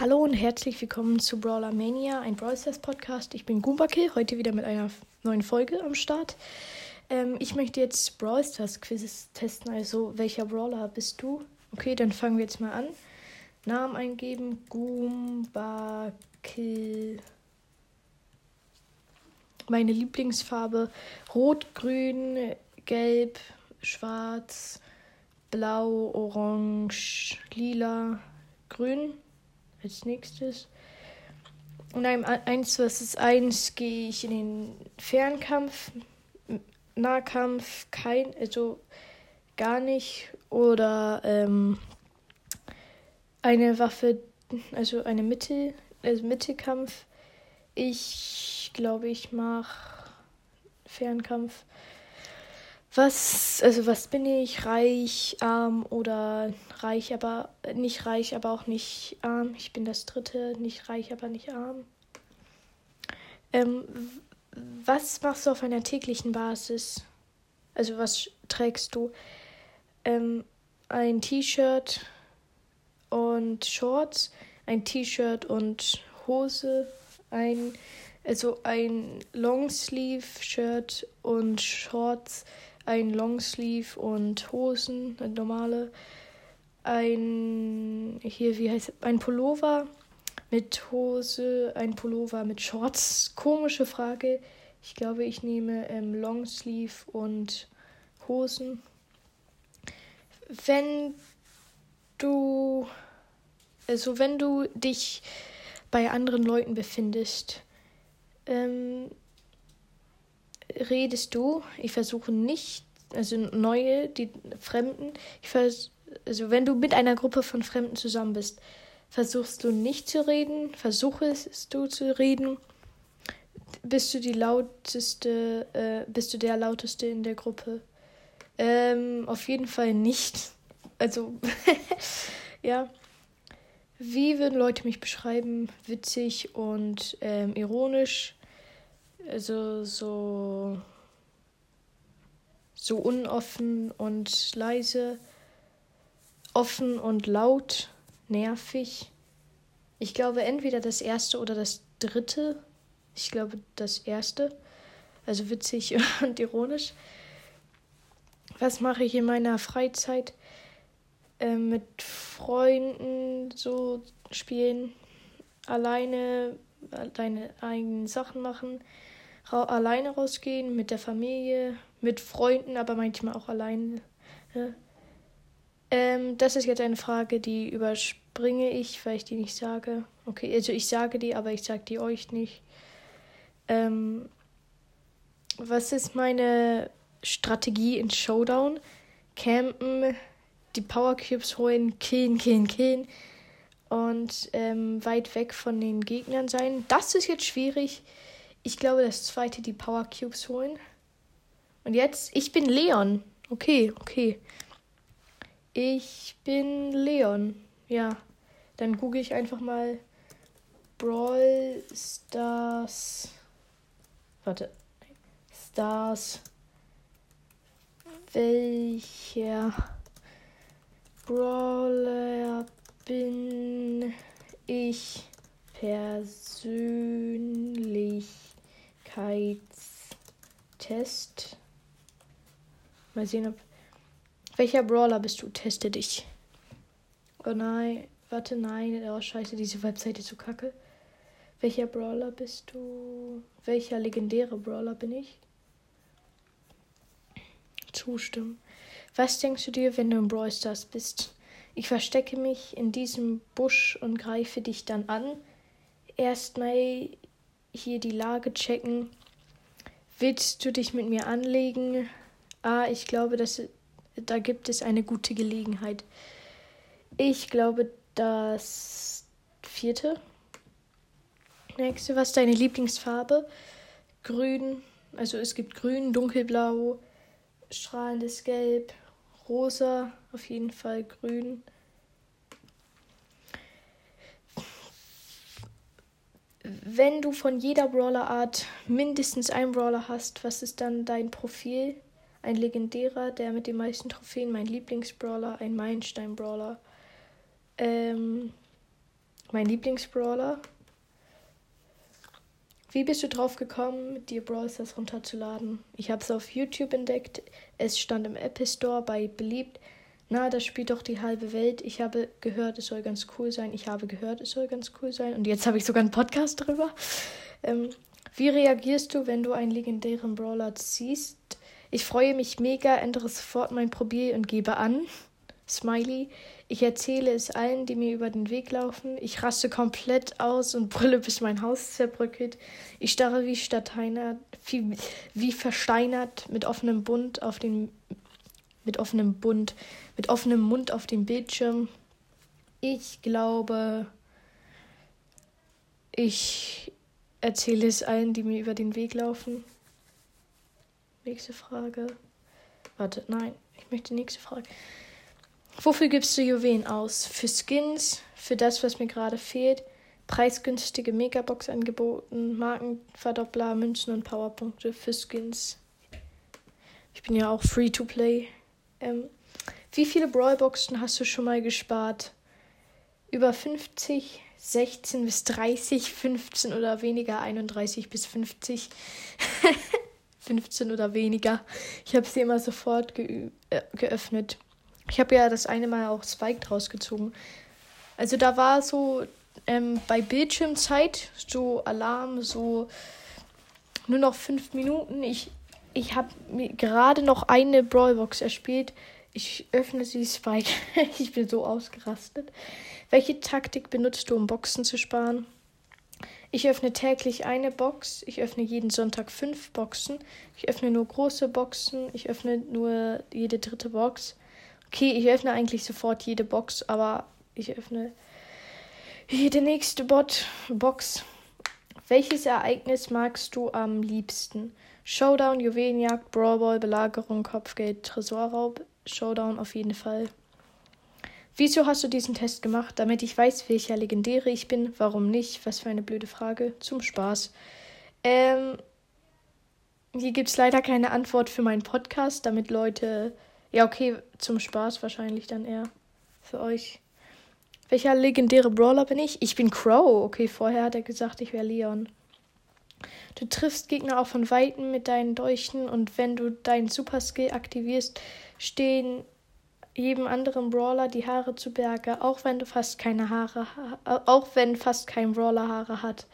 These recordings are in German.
Hallo und herzlich willkommen zu Brawler Mania, ein Brawl Podcast. Ich bin Goombake, heute wieder mit einer neuen Folge am Start. Ähm, ich möchte jetzt Brawl Quizzes testen, also welcher Brawler bist du? Okay, dann fangen wir jetzt mal an. Namen eingeben, Goombake. Meine Lieblingsfarbe Rot, Grün, Gelb, Schwarz, Blau, Orange, Lila, Grün als nächstes. Und einem 1 vs 1 gehe ich in den Fernkampf, Nahkampf, kein, also gar nicht. Oder ähm, eine Waffe, also eine Mittel, also Mittelkampf. Ich glaube, ich mache Fernkampf. Was, also was bin ich? Reich, arm oder reich, aber nicht reich, aber auch nicht arm. Ich bin das dritte, nicht reich, aber nicht arm. Ähm, was machst du auf einer täglichen Basis? Also was trägst du? Ähm, ein T-Shirt und Shorts, ein T-Shirt und Hose, ein also ein Longsleeve-Shirt und Shorts, ein Longsleeve und Hosen, eine normale, ein hier wie heißt ein Pullover mit Hose, ein Pullover mit Shorts. Komische Frage. Ich glaube, ich nehme ähm, Longsleeve und Hosen. Wenn du also wenn du dich bei anderen Leuten befindest, ähm, redest du. Ich versuche nicht, also neue, die Fremden. Also wenn du mit einer Gruppe von Fremden zusammen bist, versuchst du nicht zu reden, versuchst du zu reden. Bist du die lauteste, äh, bist du der lauteste in der Gruppe? Ähm, auf jeden Fall nicht. Also, ja. Wie würden Leute mich beschreiben? Witzig und ähm, ironisch. Also so, so unoffen und leise. Offen und laut. Nervig. Ich glaube entweder das erste oder das dritte. Ich glaube das erste. Also witzig und ironisch. Was mache ich in meiner Freizeit? äh, mit Freunden so spielen, alleine deine eigenen Sachen machen, ra alleine rausgehen, mit der Familie, mit Freunden, aber manchmal auch alleine. Ne? Ähm, das ist jetzt eine Frage, die überspringe ich, weil ich die nicht sage. Okay, also ich sage die, aber ich sage die euch nicht. Ähm, was ist meine Strategie in Showdown? Campen, die Power Cubes holen, killen, killen, killen und ähm, weit weg von den Gegnern sein. Das ist jetzt schwierig. Ich glaube, das zweite die Power Cubes holen. Und jetzt, ich bin Leon. Okay, okay. Ich bin Leon. Ja. Dann google ich einfach mal Brawl Stars. Warte. Stars. Welcher Brawler bin ich Persönlichkeitstest. Mal sehen, ob. Welcher Brawler bist du? Teste dich. Oh nein. Warte, nein. Oh, scheiße, diese Webseite ist zu kacke. Welcher Brawler bist du? Welcher legendäre Brawler bin ich? Zustimmen. Was denkst du dir, wenn du im Brawl Stars bist? Ich verstecke mich in diesem Busch und greife dich dann an. Erstmal hier die Lage checken. Willst du dich mit mir anlegen? Ah, ich glaube, dass, da gibt es eine gute Gelegenheit. Ich glaube, das vierte. Nächste, was ist deine Lieblingsfarbe? Grün. Also es gibt grün, dunkelblau, strahlendes Gelb, rosa, auf jeden Fall grün. Wenn du von jeder Brawler-Art mindestens einen Brawler hast, was ist dann dein Profil? Ein legendärer, der mit den meisten Trophäen, mein Lieblingsbrawler, ein Meilenstein-Brawler. Ähm, Mein Lieblingsbrawler. Wie bist du drauf gekommen, dir Brawl Stars runterzuladen? Ich habe es auf YouTube entdeckt. Es stand im Apple Store bei beliebt. Na, das spielt doch die halbe Welt. Ich habe gehört, es soll ganz cool sein. Ich habe gehört, es soll ganz cool sein. Und jetzt habe ich sogar einen Podcast drüber. Ähm, wie reagierst du, wenn du einen legendären Brawler siehst? Ich freue mich mega, ändere sofort mein Probier und gebe an. Smiley. Ich erzähle es allen, die mir über den Weg laufen. Ich raste komplett aus und brülle, bis mein Haus zerbröckelt. Ich starre wie wie, wie versteinert mit offenem Bund auf den mit offenem Bund, mit offenem Mund auf dem Bildschirm. Ich glaube, ich erzähle es allen, die mir über den Weg laufen. Nächste Frage. Warte, nein, ich möchte die nächste Frage. Wofür gibst du Juwelen aus? Für Skins, für das, was mir gerade fehlt, preisgünstige Megabox angeboten, Markenverdoppler, Münzen und Powerpunkte für Skins. Ich bin ja auch free to play. Ähm, wie viele Brawlboxen hast du schon mal gespart? Über 50, 16 bis 30, 15 oder weniger, 31 bis 50. 15 oder weniger. Ich habe sie immer sofort ge äh, geöffnet. Ich habe ja das eine Mal auch Spike draus gezogen. Also da war so ähm, bei Bildschirmzeit so Alarm, so nur noch fünf Minuten. Ich, ich habe mir gerade noch eine Brawlbox erspielt. Ich öffne sie Spike. ich bin so ausgerastet. Welche Taktik benutzt du, um Boxen zu sparen? Ich öffne täglich eine Box. Ich öffne jeden Sonntag fünf Boxen. Ich öffne nur große Boxen. Ich öffne nur jede dritte Box. Okay, ich öffne eigentlich sofort jede Box, aber ich öffne jede nächste Bot Box. Welches Ereignis magst du am liebsten? Showdown, Juwelenjagd, Brawlball, Belagerung, Kopfgeld, Tresorraub. Showdown auf jeden Fall. Wieso hast du diesen Test gemacht? Damit ich weiß, welcher Legendäre ich bin. Warum nicht? Was für eine blöde Frage. Zum Spaß. Ähm, hier gibt es leider keine Antwort für meinen Podcast, damit Leute ja, okay, zum Spaß wahrscheinlich dann eher für euch. Welcher legendäre Brawler bin ich? Ich bin Crow. Okay, vorher hat er gesagt, ich wäre Leon. Du triffst Gegner auch von Weitem mit deinen Dolchen und wenn du deinen Super Skill aktivierst, stehen jedem anderen Brawler die Haare zu Berge, auch wenn du fast keine Haare, auch wenn fast kein Brawler Haare hat.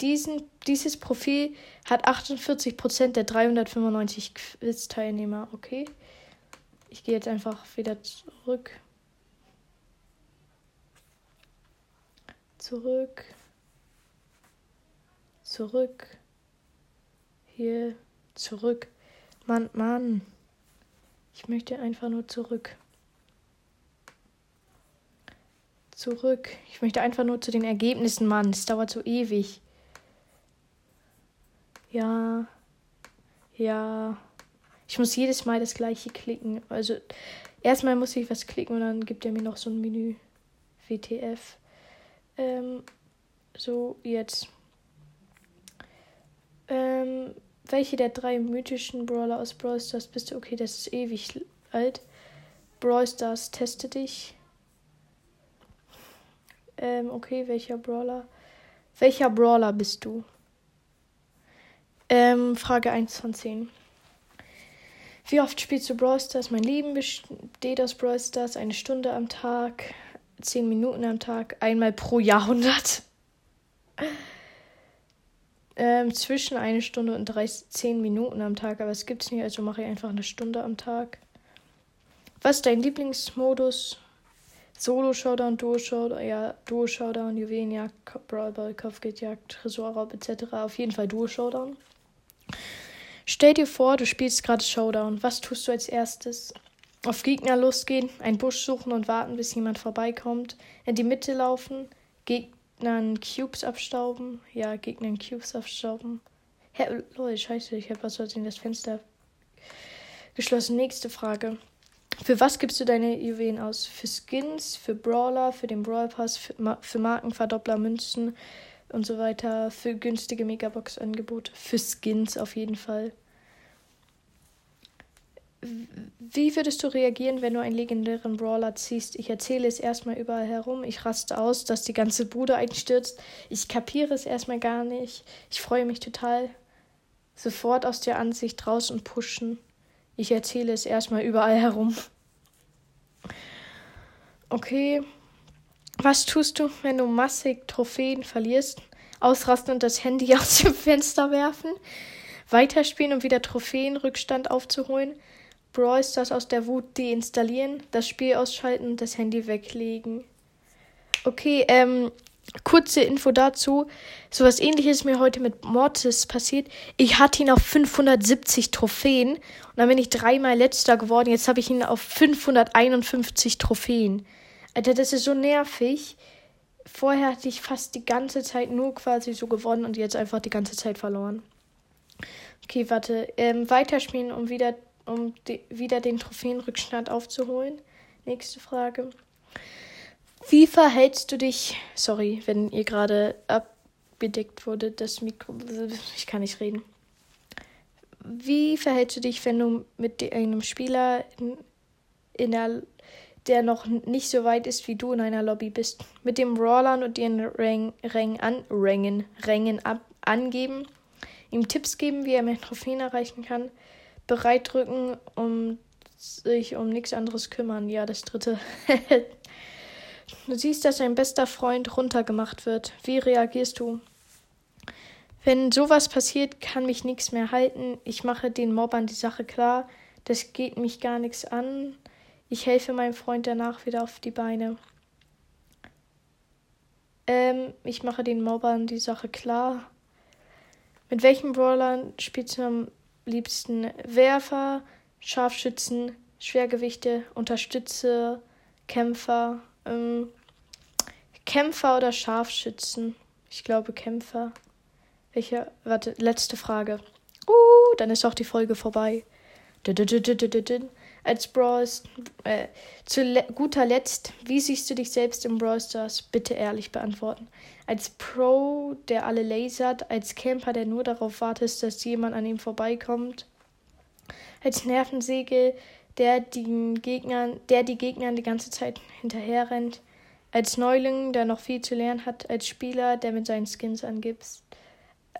Diesen, dieses Profil hat 48% der 395 Quiz-Teilnehmer, okay? Ich gehe jetzt einfach wieder zurück. Zurück. Zurück. Hier. Zurück. Mann, Mann. Ich möchte einfach nur zurück. Zurück. Ich möchte einfach nur zu den Ergebnissen, Mann. Es dauert so ewig. Ja. Ja. Ich muss jedes Mal das gleiche klicken. Also erstmal muss ich was klicken und dann gibt er mir noch so ein Menü. WTF. Ähm, so, jetzt. Ähm, welche der drei mythischen Brawler aus Brawl Stars bist du? Okay, das ist ewig alt. Brawl Stars, teste dich. Ähm, okay, welcher Brawler? Welcher Brawler bist du? Ähm, Frage 1 von 10. Wie oft spielst du Brawl Stars? Mein Leben besteht aus Brawl Stars. Eine Stunde am Tag, zehn Minuten am Tag, einmal pro Jahrhundert. Ähm, zwischen eine Stunde und 30, 10 Minuten am Tag, aber es gibt es nicht, also mache ich einfach eine Stunde am Tag. Was ist dein Lieblingsmodus? Solo Showdown, Duo Showdown, ja, Duo Showdown, Juwelenjagd, Brawl Ball, Kopfgeldjagd, Tresorraub etc. Auf jeden Fall Duo Showdown. Stell dir vor, du spielst gerade Showdown. Was tust du als erstes? Auf Gegner losgehen, einen Busch suchen und warten, bis jemand vorbeikommt. In die Mitte laufen, Gegnern Cubes abstauben. Ja, Gegnern Cubes abstauben. Hä, Leute, scheiße, ich habe was in das Fenster geschlossen. Nächste Frage. Für was gibst du deine Juwelen aus? Für Skins, für Brawler, für den Brawl Pass, für, Ma für Markenverdoppler, Münzen, und so weiter für günstige Megabox-Angebote, für Skins auf jeden Fall. Wie würdest du reagieren, wenn du einen legendären Brawler ziehst? Ich erzähle es erstmal überall herum. Ich raste aus, dass die ganze Bude einstürzt. Ich kapiere es erstmal gar nicht. Ich freue mich total. Sofort aus der Ansicht raus und pushen. Ich erzähle es erstmal überall herum. Okay. Was tust du, wenn du massig Trophäen verlierst? Ausrasten und das Handy aus dem Fenster werfen? Weiterspielen, um wieder Trophäenrückstand aufzuholen? Brawl Stars aus der Wut deinstallieren, das Spiel ausschalten und das Handy weglegen. Okay, ähm, kurze Info dazu. So was ähnliches ist mir heute mit Mortis passiert. Ich hatte ihn auf 570 Trophäen und dann bin ich dreimal letzter geworden. Jetzt habe ich ihn auf 551 Trophäen. Alter, das ist so nervig. Vorher hatte ich fast die ganze Zeit nur quasi so gewonnen und jetzt einfach die ganze Zeit verloren. Okay, warte. Ähm, weiterspielen, um wieder, um wieder den Trophäenrückstand aufzuholen. Nächste Frage. Wie verhältst du dich? Sorry, wenn ihr gerade abgedeckt wurde, das Mikro. Ich kann nicht reden. Wie verhältst du dich, wenn du mit einem Spieler in, in der, der noch nicht so weit ist wie du in einer Lobby bist, mit dem Brawlern und ihren Rang, Rang an, Rängen, Rängen ab, angeben, ihm Tipps geben, wie er mehr Trophäen erreichen kann, bereit drücken, um sich um nichts anderes kümmern. Ja, das dritte. Du siehst, dass dein bester Freund runtergemacht wird. Wie reagierst du? Wenn sowas passiert, kann mich nichts mehr halten. Ich mache den Mobbern die Sache klar. Das geht mich gar nichts an. Ich helfe meinem Freund danach wieder auf die Beine. Ähm, ich mache den Mobbern die Sache klar. Mit welchen Brawlern spielst du am liebsten? Werfer, Scharfschützen, Schwergewichte, Unterstützer, Kämpfer, ähm, Kämpfer oder Scharfschützen? Ich glaube Kämpfer. Welche? Warte, letzte Frage. Uh, dann ist auch die Folge vorbei. Als Brawl, äh, zu guter Letzt, wie siehst du dich selbst im Brawl Stars? Bitte ehrlich beantworten. Als Pro, der alle lasert, als Camper, der nur darauf wartet, dass jemand an ihm vorbeikommt, als Nervensäge, der den Gegnern, der die Gegner die ganze Zeit hinterher rennt. Als Neuling, der noch viel zu lernen hat, als Spieler, der mit seinen Skins angibt.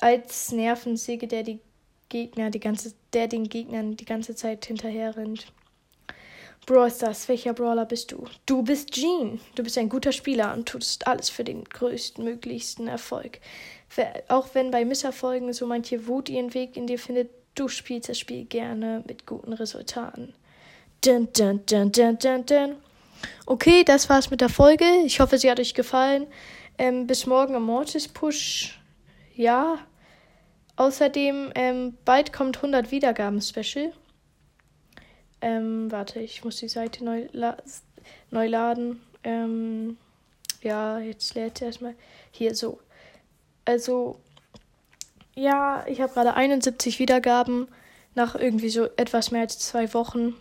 Als Nervensäge, der die Gegner die ganze, der den Gegnern die ganze Zeit hinterher rennt. Brawl welcher Brawler bist du? Du bist Jean. Du bist ein guter Spieler und tust alles für den größtmöglichsten Erfolg. Auch wenn bei Misserfolgen so manche Wut ihren Weg in dir findet, du spielst das Spiel gerne mit guten Resultaten. Dun, dun, dun, dun, dun, dun. Okay, das war's mit der Folge. Ich hoffe, sie hat euch gefallen. Ähm, bis morgen am Mortis Push. Ja. Außerdem, ähm, bald kommt 100 Wiedergaben-Special. Ähm, warte, ich muss die Seite neu, la neu laden. Ähm, ja, jetzt lädt sie erstmal. Hier so. Also, ja, ich habe gerade 71 Wiedergaben nach irgendwie so etwas mehr als zwei Wochen.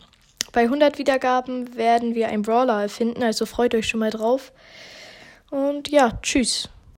Bei 100 Wiedergaben werden wir einen Brawler erfinden, also freut euch schon mal drauf. Und ja, tschüss.